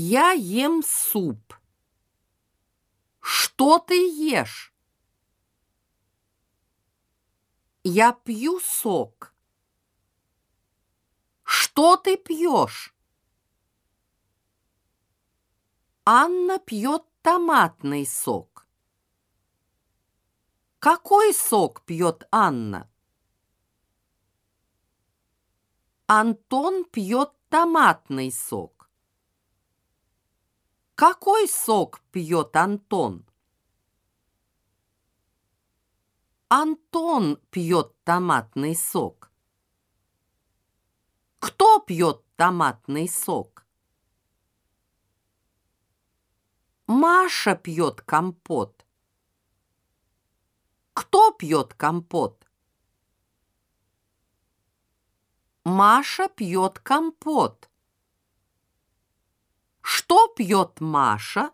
Я ем суп. Что ты ешь? Я пью сок. Что ты пьешь? Анна пьет томатный сок. Какой сок пьет Анна? Антон пьет томатный сок. Какой сок пьет Антон? Антон пьет томатный сок. Кто пьет томатный сок? Маша пьет компот. Кто пьет компот? Маша пьет компот. Пьет Маша?